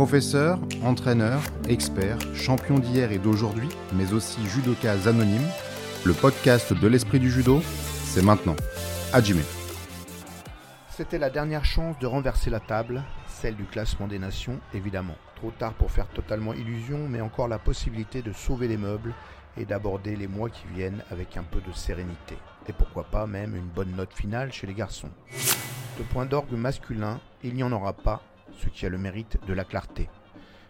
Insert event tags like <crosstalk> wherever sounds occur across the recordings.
Professeur, entraîneur, expert, champion d'hier et d'aujourd'hui, mais aussi judoka anonyme, le podcast de l'esprit du judo, c'est maintenant. Hajime. C'était la dernière chance de renverser la table, celle du classement des nations, évidemment. Trop tard pour faire totalement illusion, mais encore la possibilité de sauver les meubles et d'aborder les mois qui viennent avec un peu de sérénité. Et pourquoi pas même une bonne note finale chez les garçons. De point d'orgue masculin, il n'y en aura pas ce qui a le mérite de la clarté.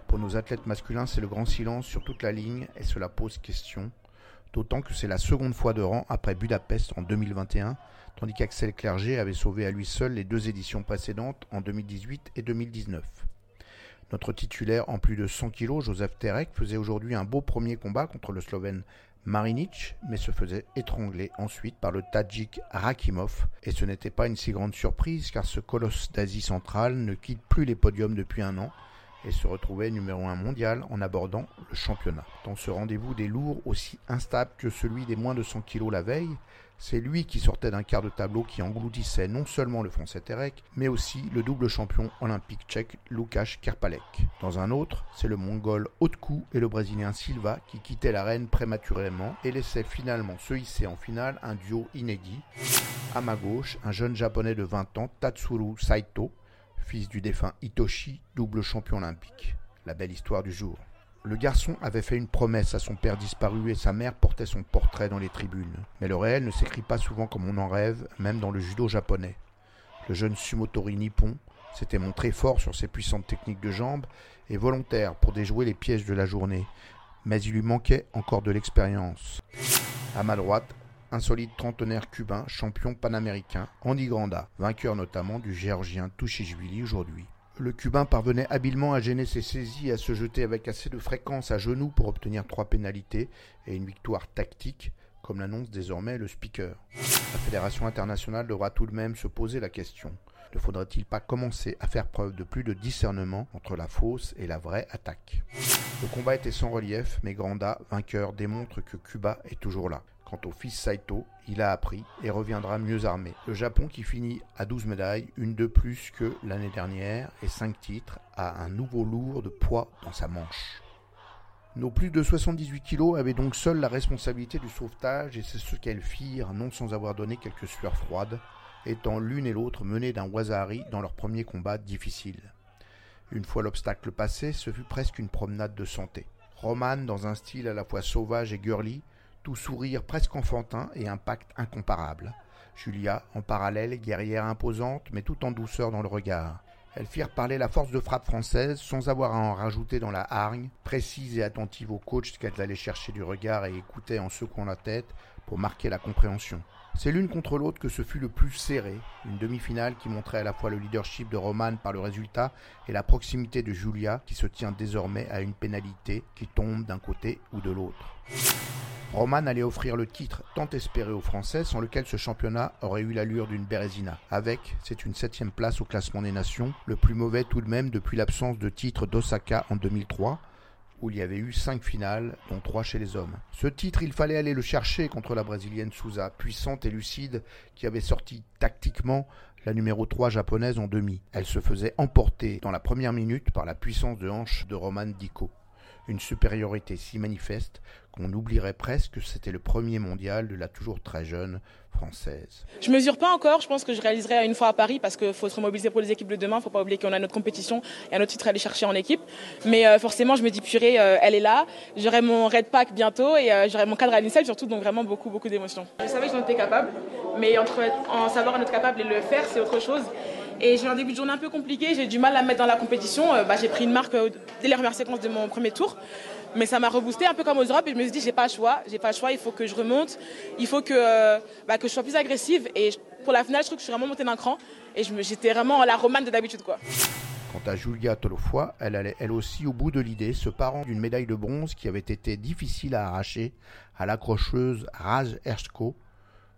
Pour nos athlètes masculins, c'est le grand silence sur toute la ligne et cela pose question, d'autant que c'est la seconde fois de rang après Budapest en 2021, tandis qu'Axel Clerget avait sauvé à lui seul les deux éditions précédentes en 2018 et 2019. Notre titulaire en plus de 100 kg, Joseph Terek, faisait aujourd'hui un beau premier combat contre le Slovène Marinic, mais se faisait étrangler ensuite par le Tadjik Rakimov. Et ce n'était pas une si grande surprise car ce colosse d'Asie centrale ne quitte plus les podiums depuis un an et se retrouvait numéro 1 mondial en abordant le championnat. Dans ce rendez-vous des lourds aussi instable que celui des moins de 100 kg la veille, c'est lui qui sortait d'un quart de tableau qui engloutissait non seulement le français Terek, mais aussi le double champion olympique tchèque Lukáš Kerpalek. Dans un autre, c'est le mongol Otku et le brésilien Silva qui quittaient l'arène prématurément et laissaient finalement se hisser en finale un duo inédit. À ma gauche, un jeune japonais de 20 ans, Tatsuru Saito, fils du défunt Hitoshi, double champion olympique. La belle histoire du jour. Le garçon avait fait une promesse à son père disparu et sa mère portait son portrait dans les tribunes. Mais le réel ne s'écrit pas souvent comme on en rêve, même dans le judo japonais. Le jeune sumotori nippon s'était montré fort sur ses puissantes techniques de jambes et volontaire pour déjouer les pièges de la journée. Mais il lui manquait encore de l'expérience. À ma droite, un solide trentenaire cubain, champion panaméricain, Andy Granda, vainqueur notamment du géorgien Tushishvili aujourd'hui le Cubain parvenait habilement à gêner ses saisies et à se jeter avec assez de fréquence à genoux pour obtenir trois pénalités et une victoire tactique, comme l'annonce désormais le speaker. La Fédération internationale devra tout de même se poser la question. Ne faudrait-il pas commencer à faire preuve de plus de discernement entre la fausse et la vraie attaque? Le combat était sans relief, mais Granda, vainqueur, démontre que Cuba est toujours là. Quant au fils Saito, il a appris et reviendra mieux armé. Le Japon qui finit à 12 médailles, une de plus que l'année dernière et 5 titres, a un nouveau lourd de poids dans sa manche. Nos plus de 78 kilos avaient donc seuls la responsabilité du sauvetage et c'est ce qu'elles firent, non sans avoir donné quelques sueurs froides, étant l'une et l'autre menées d'un wasari dans leur premier combat difficile. Une fois l'obstacle passé, ce fut presque une promenade de santé. Roman, dans un style à la fois sauvage et girly, tout sourire presque enfantin et un pacte incomparable. Julia, en parallèle, guerrière imposante, mais tout en douceur dans le regard. Elles firent parler la force de frappe française sans avoir à en rajouter dans la hargne, précise et attentive au coach qu'elles allaient chercher du regard et écoutaient en secouant la tête pour marquer la compréhension. C'est l'une contre l'autre que ce fut le plus serré, une demi-finale qui montrait à la fois le leadership de Roman par le résultat et la proximité de Julia qui se tient désormais à une pénalité qui tombe d'un côté ou de l'autre. Roman allait offrir le titre tant espéré aux Français, sans lequel ce championnat aurait eu l'allure d'une Bérésina. Avec, c'est une septième place au classement des nations, le plus mauvais tout de même depuis l'absence de titre d'Osaka en 2003, où il y avait eu cinq finales, dont trois chez les hommes. Ce titre, il fallait aller le chercher contre la brésilienne Souza, puissante et lucide, qui avait sorti tactiquement la numéro 3 japonaise en demi. Elle se faisait emporter dans la première minute par la puissance de hanche de Roman Dico une supériorité si manifeste qu'on oublierait presque que c'était le premier mondial de la toujours très jeune française. Je mesure pas encore, je pense que je réaliserai une fois à Paris parce qu'il faut se remobiliser pour les équipes de demain, il faut pas oublier qu'on a notre compétition et un autre titre à aller chercher en équipe. Mais euh, forcément, je me dis purée, euh, elle est là, j'aurai mon Red Pack bientôt et euh, j'aurai mon cadre à l'INSEL surtout, donc vraiment beaucoup, beaucoup d'émotions. Je savais que j'en étais capable, mais entre en savoir en être capable et le faire, c'est autre chose. Et j'ai un début de journée un peu compliqué, j'ai du mal à me mettre dans la compétition. Euh, bah, j'ai pris une marque euh, dès les premières séquences de mon premier tour. Mais ça m'a reboosté un peu comme aux Europes. Et je me suis dit j'ai pas le choix, j'ai pas le choix, il faut que je remonte, il faut que, euh, bah, que je sois plus agressive. Et pour la finale je trouve que je suis vraiment montée d'un cran. Et j'étais vraiment la romane de d'habitude quoi. Quant à Julia Tolofoy, elle allait elle aussi au bout de l'idée, se parant d'une médaille de bronze qui avait été difficile à arracher à l'accrocheuse Raj Ersko,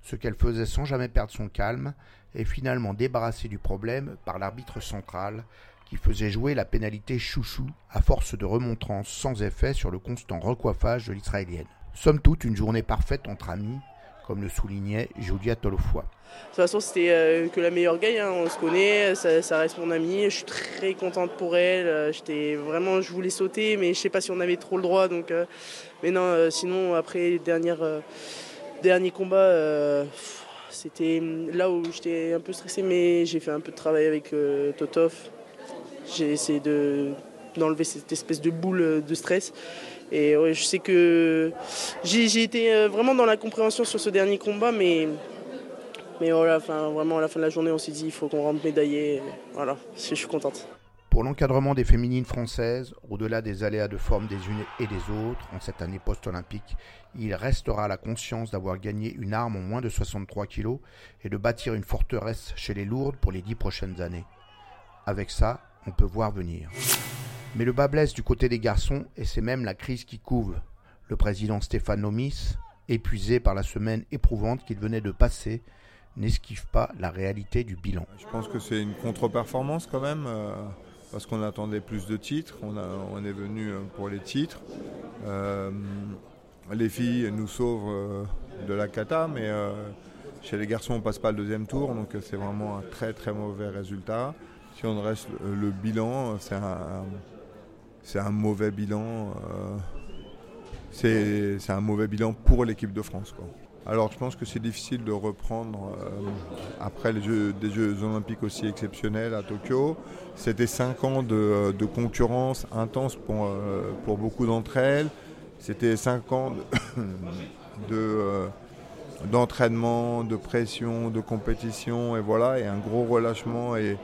ce qu'elle faisait sans jamais perdre son calme, et finalement débarrassée du problème par l'arbitre central qui faisait jouer la pénalité chouchou à force de remontrances sans effet sur le constant recoiffage de l'israélienne. Somme toute une journée parfaite entre amis, comme le soulignait Julia Tolofoy. De toute façon, c'était euh, que la meilleure gagne, hein. on se connaît, ça, reste mon amie, je suis très contente pour elle. Euh, j'étais vraiment, je voulais sauter, mais je sais pas si on avait trop le droit. Donc, euh, mais non, sinon après les derniers combats, c'était là où j'étais un peu stressée, mais j'ai fait un peu de travail avec Totov. J'ai essayé d'enlever cette espèce de boule de stress. Et je sais que j'ai été vraiment dans la compréhension sur ce dernier combat, mais mais voilà, enfin, vraiment à la fin de la journée, on s'est dit il faut qu'on rentre médaillé. Voilà, je suis contente. Pour l'encadrement des féminines françaises, au-delà des aléas de forme des unes et des autres en cette année post-olympique, il restera la conscience d'avoir gagné une arme en moins de 63 kg et de bâtir une forteresse chez les lourdes pour les dix prochaines années. Avec ça, on peut voir venir. Mais le bas blesse du côté des garçons et c'est même la crise qui couve. Le président Stéphane Nomis, épuisé par la semaine éprouvante qu'il venait de passer, n'esquive pas la réalité du bilan. Je pense que c'est une contre-performance quand même, euh, parce qu'on attendait plus de titres, on, est venu euh, pour les titres. Euh, les filles nous sauvent de la cata, mais chez les garçons on passe pas le deuxième tour, donc c'est vraiment un très très mauvais résultat. Si on reste le, bilan, c'est un, mauvais bilan. c'est un mauvais bilan pour l'équipe de France. Alors je pense que c'est difficile de reprendre euh, après les jeux, des Jeux olympiques aussi exceptionnels à Tokyo. C'était cinq ans de, euh, concurrence intense pour, euh, pour beaucoup d'entre elles. C'était cinq ans de, <coughs> d'entraînement, de pression, de compétition et voilà, et un gros relâchement et,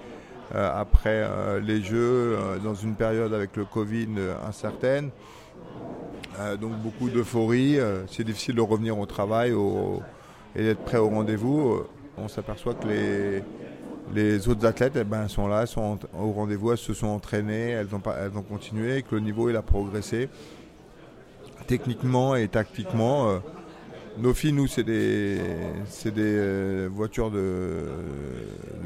après les Jeux dans une période avec le Covid incertaine. Euh, donc beaucoup d'euphorie. Euh, c'est difficile de revenir au travail et d'être prêt au rendez-vous. Euh, on s'aperçoit que les, les autres athlètes eh ben, sont là, sont au rendez-vous, elles se sont entraînées, elles ont, elles ont continué et que le niveau il a progressé techniquement et tactiquement. Nos filles, nous, c'est des, des voitures de,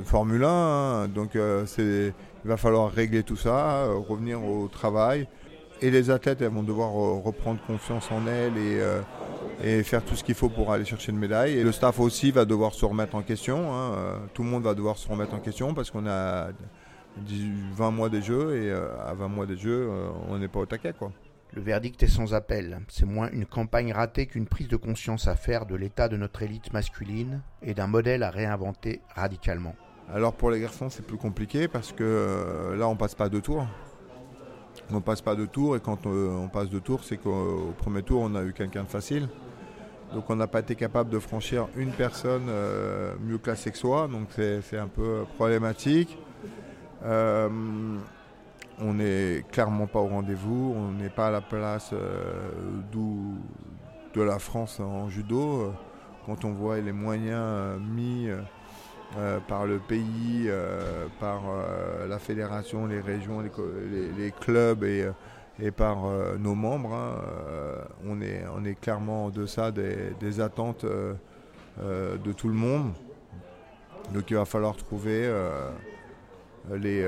Formule 1, hein. donc il va falloir régler tout ça, revenir au travail. Et les athlètes, elles vont devoir euh, reprendre confiance en elles euh, et, faire tout ce qu'il faut pour aller chercher une médaille. Et le staff aussi va devoir se remettre en question. Hein. Euh, tout le monde va devoir se remettre en question parce qu'on a 20 mois des Jeux et à 20 mois des Jeux, on n'est pas au taquet. Quoi. Le verdict est sans appel. C'est moins une campagne ratée qu'une prise de conscience à faire de l'état de notre élite masculine et d'un modèle à réinventer radicalement. Alors pour les garçons, c'est plus compliqué parce que là, on passe pas de tours on passe pas de tour et quand on, passe de tour, c'est qu'au premier tour, on a eu quelqu'un de facile. Donc on n'a pas été capable de franchir une personne euh, mieux classée que soi, donc c'est un peu problématique. Euh, on n'est clairement pas au rendez-vous, on n'est pas à la place euh, de la France en judo. Quand on voit les moyens mis euh, par le pays, euh, par euh, la fédération, les régions, les, clubs et, par nos membres. Hein, on, est, on est clairement en deçà des, attentes de tout le monde. Donc il va falloir trouver les.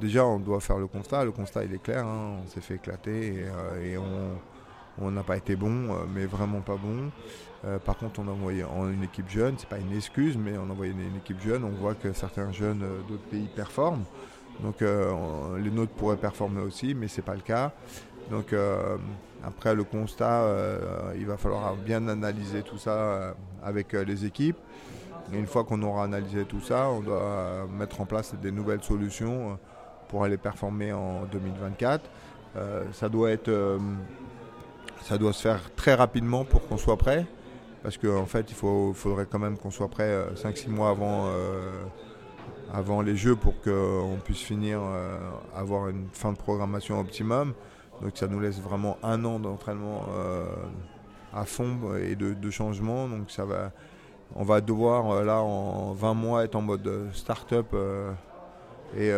déjà, on doit faire le constat. Le constat, il est clair. Hein, on s'est fait éclater et, on n'a pas été bon, mais vraiment pas bon. Euh, par contre, on a envoyé en une équipe jeune, c'est pas une excuse, mais on a envoyé une, équipe jeune. On voit que certains jeunes euh, d'autres pays performent. Donc euh, les nôtres pourraient performer aussi, mais c'est pas le cas. Donc après le constat, il va falloir bien analyser tout ça avec les équipes. Une fois qu'on aura analysé tout ça, on doit mettre en place des nouvelles solutions pour aller performer en 2024. ça doit être, ça doit se faire très rapidement pour qu'on soit prêt parce qu'en fait, il faudrait quand même qu'on soit prêt 5-6 euh, mois avant, euh, avant les Jeux pour qu'on puisse finir, euh, avoir une fin de programmation optimum. Donc ça nous laisse vraiment un an d'entraînement à fond et de, changement. Donc ça va, on va devoir là en 20 mois être en mode start-up et,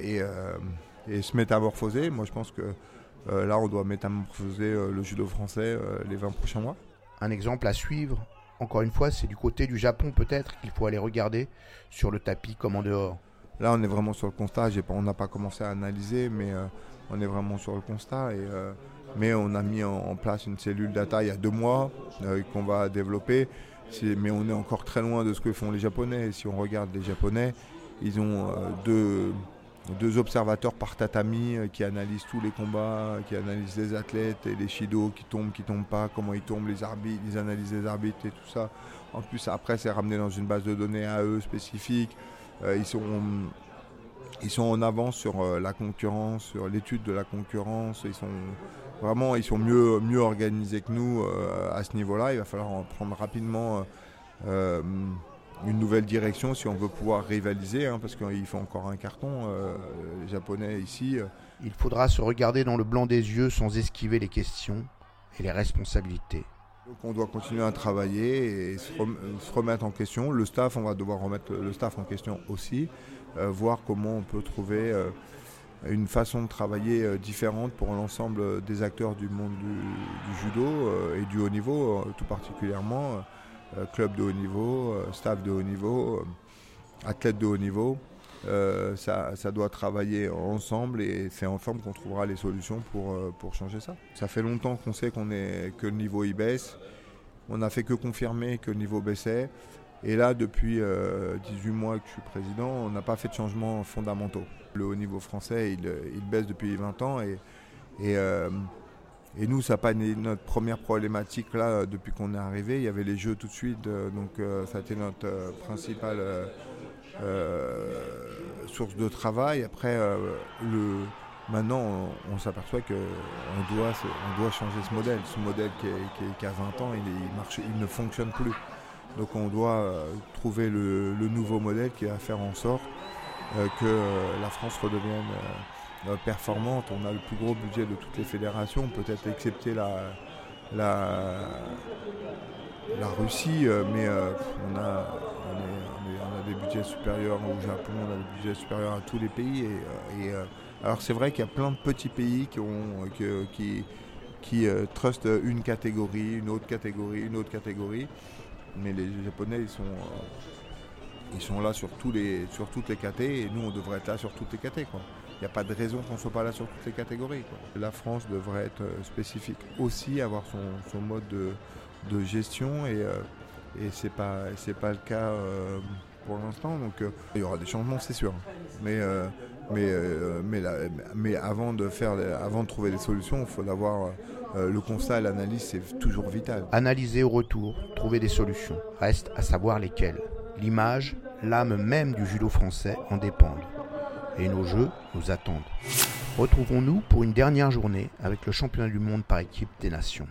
et, et, se métamorphoser. Moi je pense que là on doit métamorphoser le judo français les 20 prochains mois un exemple à suivre. Encore une fois, c'est du côté du Japon peut-être qu'il faut aller regarder sur le tapis comme en dehors. Là, on est vraiment sur le constat. on n'a pas commencé à analyser, mais euh, On est vraiment sur le constat. Et, mais on a mis en, place une cellule data il y a deux mois qu'on va développer. Mais on est encore très loin de ce que font les Japonais. Si on regarde les Japonais, ils ont deux deux observateurs par tatami euh, qui analysent tous les combats, qui analysent les athlètes et les shido qui tombent, qui tombent pas, comment ils tombent, les arbitres, ils analysent les arbitres et tout ça. En plus, après, c'est ramené dans une base de données à eux spécifique. Euh, ils, sont, ils sont en avance sur euh, la concurrence, sur l'étude de la concurrence. Ils sont vraiment ils sont mieux, mieux organisés que nous à ce niveau-là. Il va falloir prendre rapidement une nouvelle direction si on veut pouvoir rivaliser, hein, parce qu'il faut encore un carton, euh, les Japonais ici. Euh. Il faudra se regarder dans le blanc des yeux sans esquiver les questions et les responsabilités. Donc on doit continuer à travailler et se, remettre en question. Le staff, on va devoir remettre le staff en question aussi, euh, voir comment on peut trouver une façon de travailler différente pour l'ensemble des acteurs du monde du judo et du haut niveau, tout particulièrement. Euh, club de haut niveau, euh, staff de haut niveau, euh, athlète de haut niveau. ça, ça, doit travailler ensemble et c'est ensemble qu'on trouvera les solutions pour, pour changer ça. Ça fait longtemps qu'on sait qu'on est, que le niveau y baisse. On n'a fait que confirmer que le niveau baissait. Et là, depuis 18 mois que je suis président, on n'a pas fait de changements fondamentaux. Le haut niveau français, il, il baisse depuis 20 ans et, et et nous, ça n'a pas été notre première problématique là depuis qu'on est arrivé. Il y avait les jeux tout de suite, euh, donc euh, ça a été notre euh, principale source de travail. Après, le, maintenant, on, s'aperçoit qu'on doit, on doit changer ce modèle. Ce modèle qui, a 20 ans, il, marche, il ne fonctionne plus. Donc on doit trouver le, nouveau modèle qui va faire en sorte que la France redevienne euh, performante. On a le plus gros budget de toutes les fédérations, peut-être excepté la, Russie, euh, mais euh, on, a, des budgets supérieurs au Japon, on a des budgets supérieurs à tous les pays. Et, alors c'est vrai qu'il y a plein de petits pays qui, ont, qui trustent une catégorie, une autre catégorie, une autre catégorie, mais les Japonais ils sont ils sont là sur, tous les, sur toutes les catés et nous on devrait être là sur toutes les catés. Il n'y a pas de raison qu'on ne soit pas là sur toutes les catégories. La France devrait être euh, spécifique aussi, avoir son, mode de, gestion et, euh, ce n'est pas, le cas euh, pour l'instant. Donc il y aura des changements, c'est sûr. Mais, mais, mais, mais avant, de faire, avant de trouver des solutions, il faut avoir le constat, l'analyse, c'est toujours vital. Analyser au retour, trouver des solutions. Reste à savoir lesquelles. L'image, l'âme même du judo français en dépendent et nos jeux nous attendent. Retrouvons-nous pour une dernière journée avec le championnat du monde par équipe des nations.